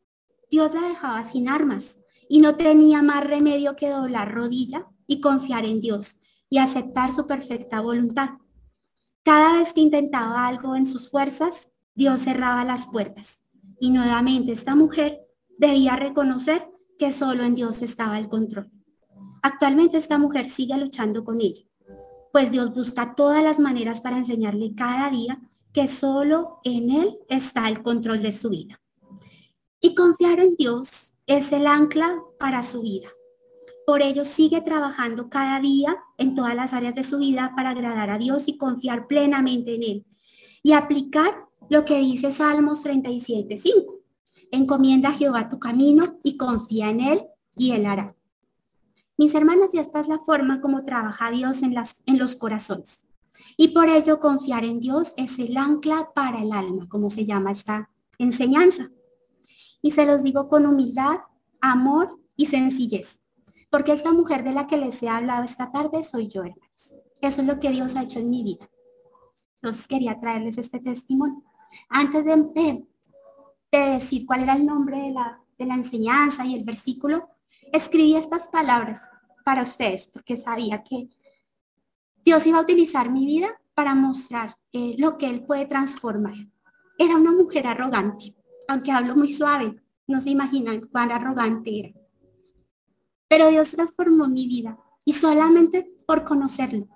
Dios la dejaba sin armas y no tenía más remedio que doblar rodilla y confiar en Dios y aceptar su perfecta voluntad. Cada vez que intentaba algo en sus fuerzas, Dios cerraba las puertas. Y nuevamente esta mujer debía reconocer que solo en Dios estaba el control. Actualmente esta mujer sigue luchando con ella, pues Dios busca todas las maneras para enseñarle cada día que solo en Él está el control de su vida. Y confiar en Dios es el ancla para su vida. Por ello sigue trabajando cada día en todas las áreas de su vida para agradar a Dios y confiar plenamente en Él. Y aplicar lo que dice Salmos 37.5. Encomienda a Jehová tu camino y confía en Él y Él hará. Mis hermanas, y esta es la forma como trabaja Dios en, las, en los corazones. Y por ello confiar en Dios es el ancla para el alma, como se llama esta enseñanza. Y se los digo con humildad, amor y sencillez. Porque esta mujer de la que les he hablado esta tarde soy yo, hermanos. Eso es lo que Dios ha hecho en mi vida. Entonces quería traerles este testimonio. Antes de, de, decir cuál era el nombre de la, de la enseñanza y el versículo, escribí estas palabras para ustedes, porque sabía que Dios iba a utilizar mi vida para mostrar eh, lo que Él puede transformar. Era una mujer arrogante, aunque hablo muy suave, no se imaginan cuán arrogante era. Pero Dios transformó mi vida y solamente por conocerlo.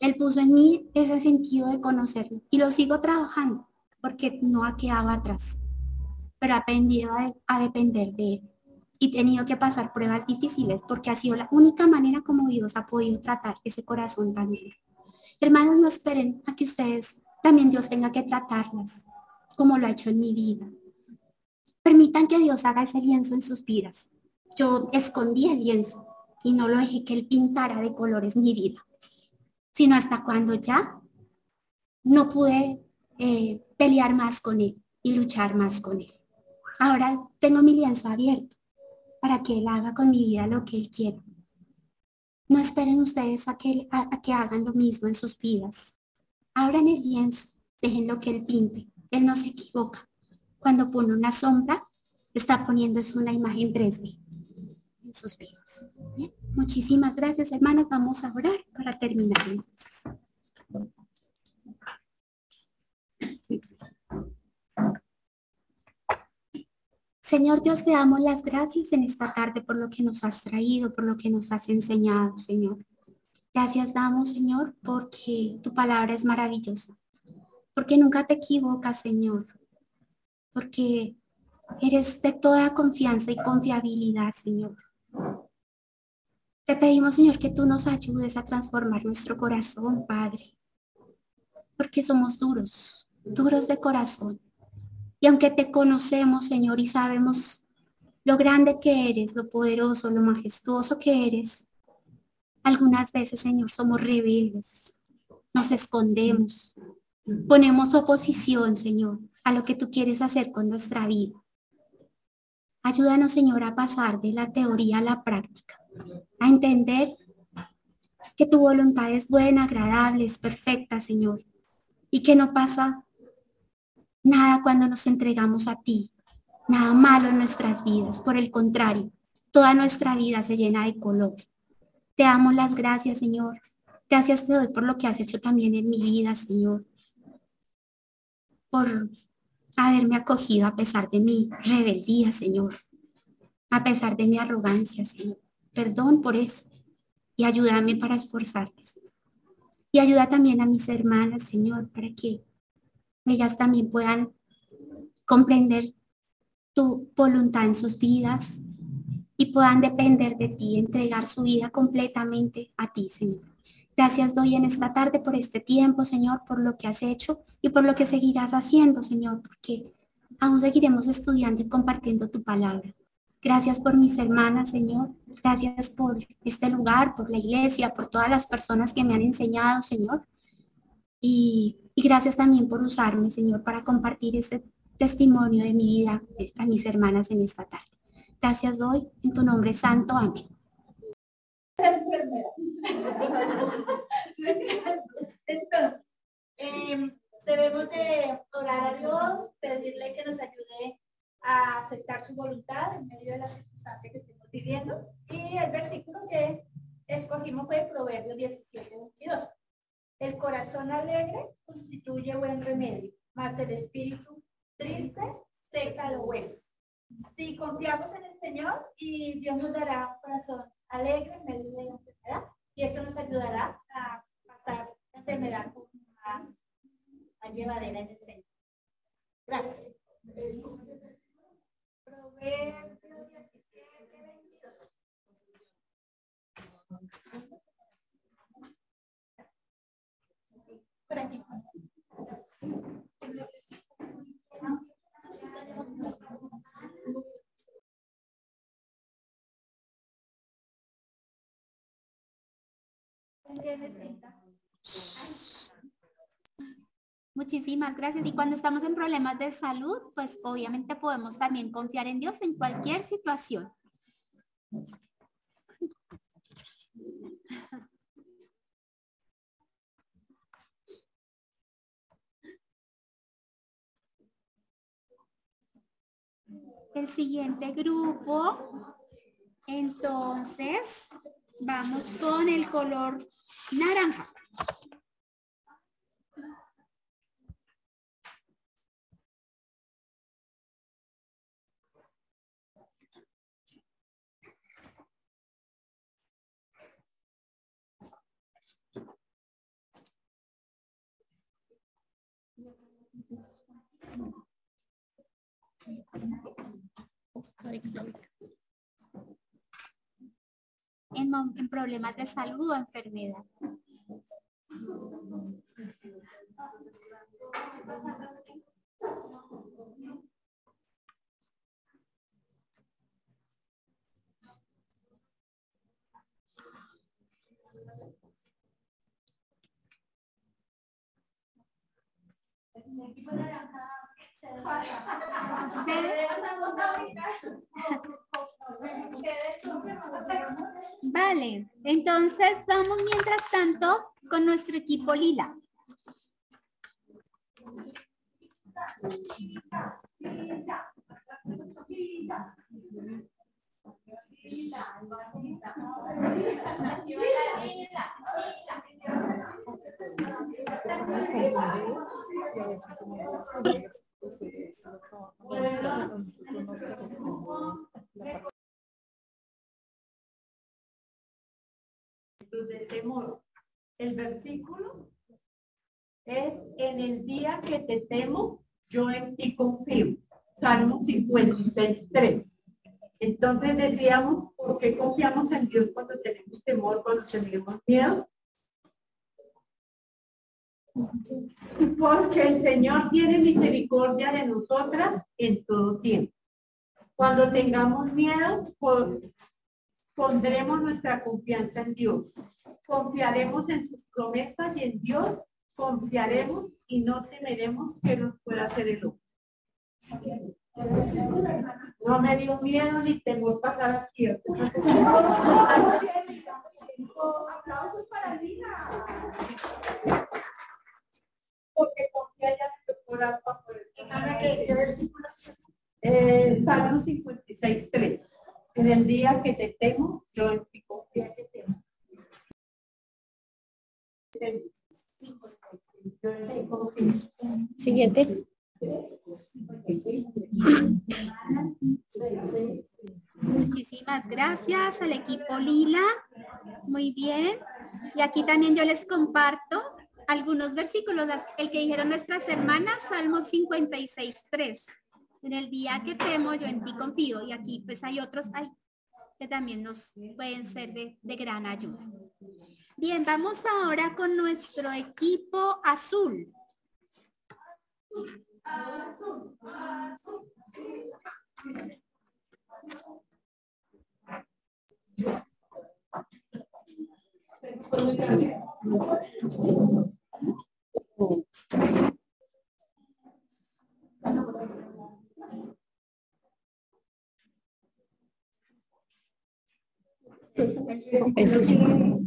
Él puso en mí ese sentido de conocerlo y lo sigo trabajando porque no ha quedado atrás, pero he aprendido a, depender de Él y he tenido que pasar pruebas difíciles porque ha sido la única manera como Dios ha podido tratar ese corazón tan duro. Hermanos, no esperen a que ustedes también Dios tenga que tratarlas como lo ha hecho en mi vida. Permitan que Dios haga ese lienzo en sus vidas. Yo escondí el lienzo y no lo dejé que Él pintara de colores mi vida, sino hasta cuando ya no pude eh, pelear más con Él y luchar más con Él. Ahora tengo mi lienzo abierto para que Él haga con mi vida lo que Él quiere. No esperen ustedes a que, a que hagan lo mismo en sus vidas. Abran el lienzo, dejen lo que Él pinte. Él no se equivoca. Cuando pone una sombra, está poniendo una imagen 3D en sus vidas. Muchísimas gracias, hermanos. Vamos a orar para terminar. Señor Dios, te damos las gracias en esta tarde por lo que nos has traído, por lo que nos has enseñado, Señor. Gracias damos, Señor, porque tu palabra es maravillosa, porque nunca te equivocas, Señor, porque eres de toda confianza y confiabilidad, Señor. Te pedimos, Señor, que tú nos ayudes a transformar nuestro corazón, Padre, porque somos duros, duros de corazón. Y aunque te conocemos, Señor, y sabemos lo grande que eres, lo poderoso, lo majestuoso que eres, algunas veces, Señor, somos rebeldes, nos escondemos, Ponemos oposición, Señor, a lo que tú quieres hacer con nuestra vida. Ayúdanos, Señor, a pasar de la teoría a la práctica, a entender que tu voluntad es buena, agradable, es perfecta, Señor, y que no pasa nada cuando nos entregamos a ti, nada malo en nuestras vidas. Por el contrario, toda nuestra vida se llena de color. Te damos las gracias, Señor. Gracias te doy por lo que has hecho también en mi vida, Señor. Por haberme acogido a pesar de mi rebeldía, Señor. A pesar de mi arrogancia, Señor. Perdón por eso. Y ayúdame para esforzarme. Y ayuda también a mis hermanas, Señor, para que ellas también puedan comprender tu voluntad en sus vidas y puedan depender de ti, entregar su vida completamente a ti, Señor. Gracias doy en esta tarde por este tiempo, Señor, por lo que has hecho y por lo que seguirás haciendo, Señor, porque aún seguiremos estudiando y compartiendo tu palabra. Gracias por mis hermanas, Señor. Gracias por este lugar, por la iglesia, por todas las personas que me han enseñado, Señor. Y, gracias también por usarme, Señor, para compartir este testimonio de mi vida a mis hermanas en esta tarde. Gracias doy en tu nombre santo. Amén. Entonces, debemos de orar a Dios, pedirle que nos ayude a aceptar su voluntad en medio de las circunstancias que estamos viviendo. Y el versículo que escogimos fue Proverbios 17, 22. El corazón alegre constituye buen remedio, más el espíritu triste seca los huesos. Si confiamos en el Señor y Dios nos dará corazón alegre en medio de la enfermedad y esto nos ayudará a pasar la enfermedad con más, más llevadera en el Señor. Gracias. Proverbios 17, 22. Por aquí. Muchísimas gracias. Y cuando estamos en problemas de salud, pues obviamente podemos también confiar en Dios en cualquier situación. El siguiente grupo, entonces, vamos con el color naranja. En, en problemas de salud o enfermedad. Vale, entonces vamos mientras tanto con nuestro equipo lila. De temor. El versículo es en el día que te temo, yo en ti confío. Salmo 56, 3. Entonces decíamos, ¿por qué confiamos en Dios cuando tenemos temor, cuando tenemos miedo? Porque el Señor tiene misericordia de nosotras en todo tiempo. Cuando tengamos miedo, pues, pondremos nuestra confianza en Dios. Confiaremos en sus promesas y en Dios confiaremos y no temeremos que nos pueda hacer el hombre. No me dio miedo ni temor pasar aquí. Aplausos para Lina. Porque confía ya en el corazón eh, Salmo 56, 3. En el día que te temo, yo en ti confía que temo. Siguiente. Muchísimas gracias al equipo Lila. Muy bien. Y aquí también yo les comparto algunos versículos, el que dijeron nuestras hermanas, Salmo 56, 3. En el día que temo, yo en ti confío. Y aquí pues hay otros hay, que también nos pueden ser de, de gran ayuda. Bien, vamos ahora con nuestro equipo azul.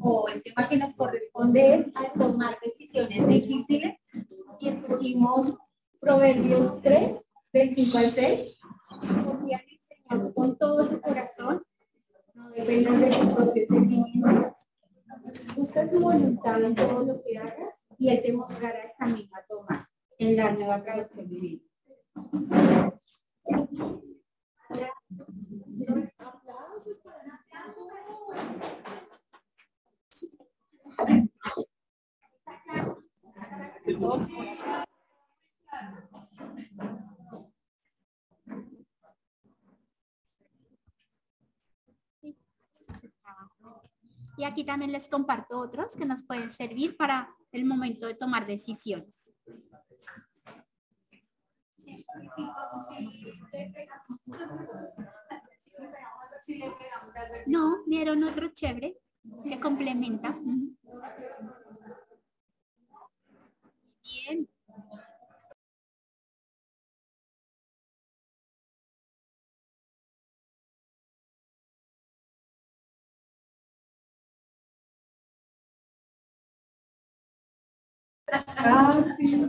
O el tema que nos corresponde es a tomar decisiones difíciles y escogimos Proverbios 3, del 5 al 6. Confía en el Señor con todo tu corazón. No dependas de tus propios sentimientos. Busca su voluntad en todo lo que hagas y Él te mostrará el camino a tomar en la nueva traducción divina. Aplausos para y aquí también les comparto otros que nos pueden servir para el momento de tomar decisiones. No, vieron otro chévere que complementa. Bien. Ah, sí.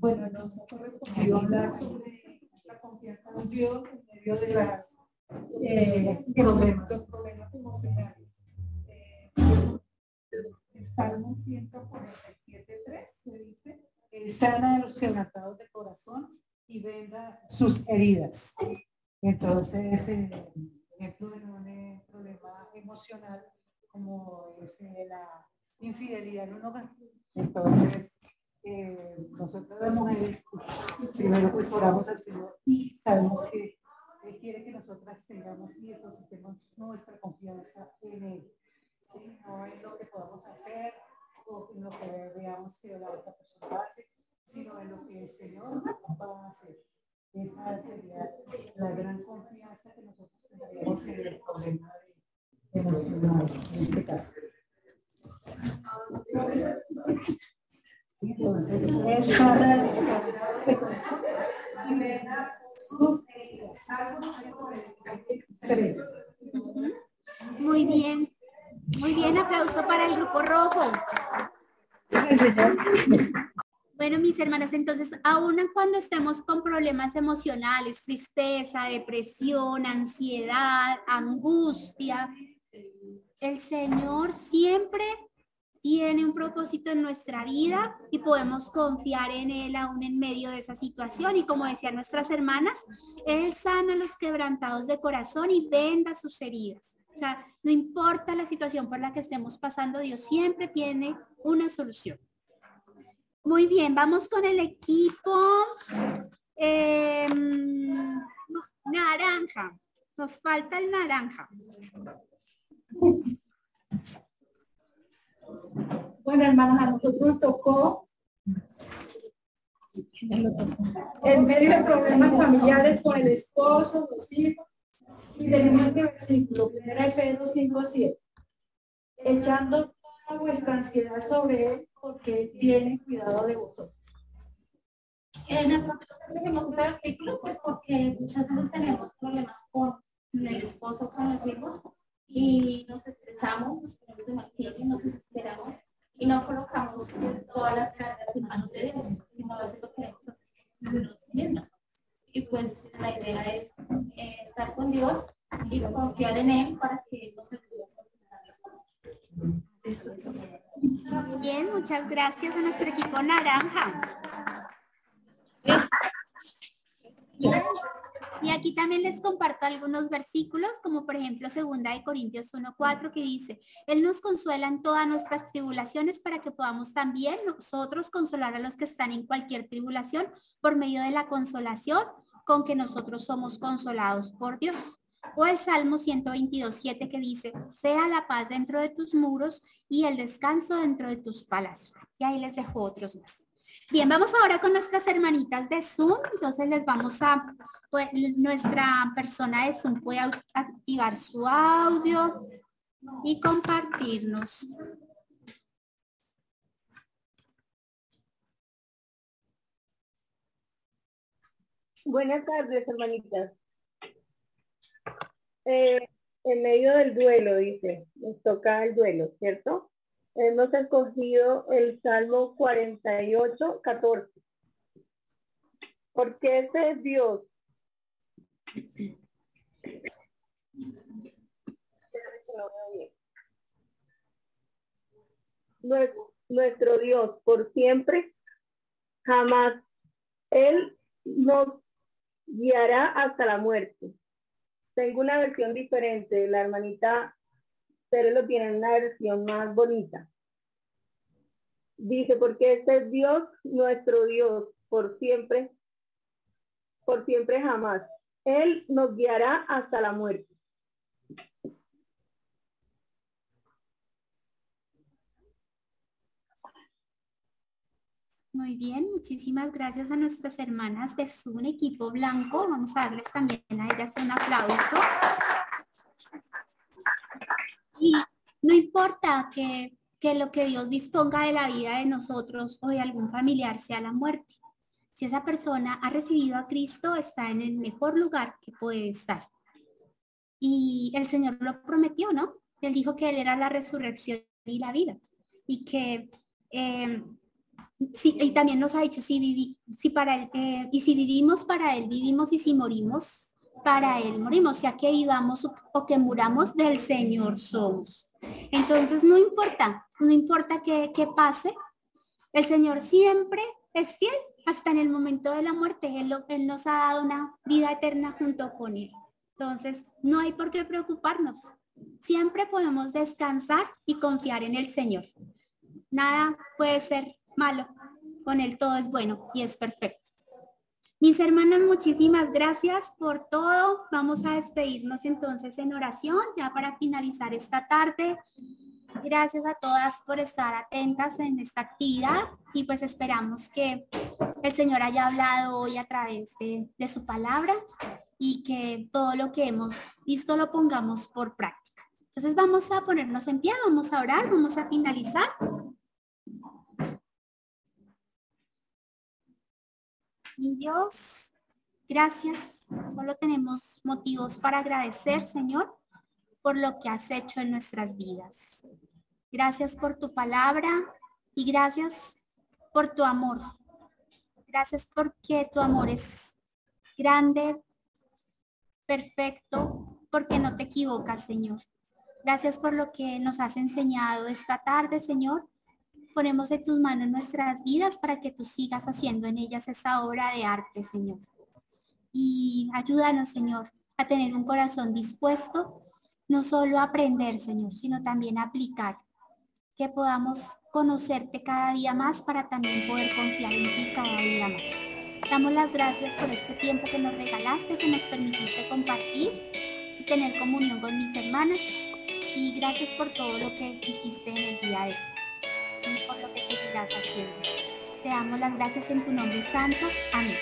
Bueno, nos ha correspondido hablar sobre la confianza en Dios en medio de eh, los problemas emocionales. Eh, el Salmo 147.3 se dice, Él sana a los quebrantados de corazón y venda sus heridas. Entonces, eh, ejemplo de un eh, problema emocional como es la infidelidad en un hogar. Entonces, eh, nosotros las mujeres, primero pues oramos al Señor y sabemos que Él quiere que nosotras tengamos y depositemos nuestra confianza en Él. ¿sí? No en lo que podamos hacer o en lo que veamos que la otra persona hace, sino en lo que el Señor va a hacer. Esa sería la gran confianza que nosotros tendríamos en el problema emocional en este caso. Muy bien. Muy bien, aplauso para el grupo rojo. Bueno, mis hermanas, entonces, aún cuando estemos con problemas emocionales, tristeza, depresión, ansiedad, angustia, el Señor siempre tiene un propósito en nuestra vida y podemos confiar en Él aún en medio de esa situación. Y como decían nuestras hermanas, Él sana los quebrantados de corazón y venda sus heridas. O sea, no importa la situación por la que estemos pasando, Dios siempre tiene una solución. Muy bien, vamos con el equipo em, naranja. Nos falta el naranja. Bueno, hermanos, a nosotros nos tocó en medio de problemas familiares con el esposo, los hijos, Y tenemos este versículo, 1 Pedro 5, 7. Echando toda vuestra ansiedad sobre él, porque él tiene cuidado de vosotros. Eh, nosotros tenemos este versículo, pues porque muchas veces tenemos problemas con el esposo, con los hijos, y nos estresamos, nos ponemos de mal y nos desesperamos, y no colocamos pues, todas las cargas en manos de Dios, sino a veces lo queremos nosotros mismos. Y pues la idea es eh, estar con Dios y confiar en Él para que nos ayude a cosas. Bien, muchas gracias a nuestro equipo naranja. Y aquí también les comparto algunos versículos, como por ejemplo segunda de Corintios 1.4 que dice, Él nos consuela en todas nuestras tribulaciones para que podamos también nosotros consolar a los que están en cualquier tribulación por medio de la consolación con que nosotros somos consolados por Dios. O el Salmo 122.7 que dice, sea la paz dentro de tus muros y el descanso dentro de tus palacios. Y ahí les dejo otros más. Bien, vamos ahora con nuestras hermanitas de Zoom. Entonces les vamos a, pues, nuestra persona de Zoom puede activar su audio y compartirnos. Buenas tardes, hermanitas. Eh, en medio del duelo, dice, nos toca el duelo, ¿cierto? Hemos escogido el Salmo 48, 14. Porque ese es Dios. Nuestro Dios por siempre, jamás. Él nos guiará hasta la muerte. Tengo una versión diferente. La hermanita pero lo tienen una versión más bonita. Dice, porque este es Dios, nuestro Dios, por siempre, por siempre jamás. Él nos guiará hasta la muerte. Muy bien, muchísimas gracias a nuestras hermanas de su equipo blanco. Vamos a darles también a ellas un aplauso. Y no importa que, lo que Dios disponga de la vida de nosotros o de algún familiar sea la muerte. Si esa persona ha recibido a Cristo, está en el mejor lugar que puede estar. Y el Señor lo prometió, ¿no? Él dijo que Él era la resurrección y la vida. Y que, eh, y también nos ha dicho, si, viví, si para él, eh, y si vivimos para Él, vivimos y si morimos, para Él morimos, sea que vivamos o que muramos del Señor somos. Entonces no importa, no importa qué, pase, el Señor siempre es fiel hasta en el momento de la muerte. Él, él nos ha dado una vida eterna junto con Él. Entonces no hay por qué preocuparnos. Siempre podemos descansar y confiar en el Señor. Nada puede ser malo. Con Él todo es bueno y es perfecto. Mis hermanas, muchísimas gracias por todo. Vamos a despedirnos entonces en oración ya para finalizar esta tarde. Gracias a todas por estar atentas en esta actividad y pues esperamos que el Señor haya hablado hoy a través de, su palabra y que todo lo que hemos visto lo pongamos por práctica. Entonces vamos a ponernos en pie, vamos a orar, vamos a finalizar. Dios, gracias. Solo tenemos motivos para agradecer, Señor, por lo que has hecho en nuestras vidas. Gracias por tu palabra y gracias por tu amor. Gracias porque tu amor es grande, perfecto, porque no te equivocas, Señor. Gracias por lo que nos has enseñado esta tarde, Señor, ponemos en tus manos nuestras vidas para que tú sigas haciendo en ellas esa obra de arte, Señor. Y ayúdanos, Señor, a tener un corazón dispuesto, no solo a aprender, Señor, sino también a aplicar. Que podamos conocerte cada día más para también poder confiar en ti cada día más. Damos las gracias por este tiempo que nos regalaste, que nos permitiste compartir y tener comunión con mis hermanas. Y gracias por todo lo que hiciste en el día de hoy por lo que seguirás haciendo. Te damos las gracias en tu nombre santo. Amén.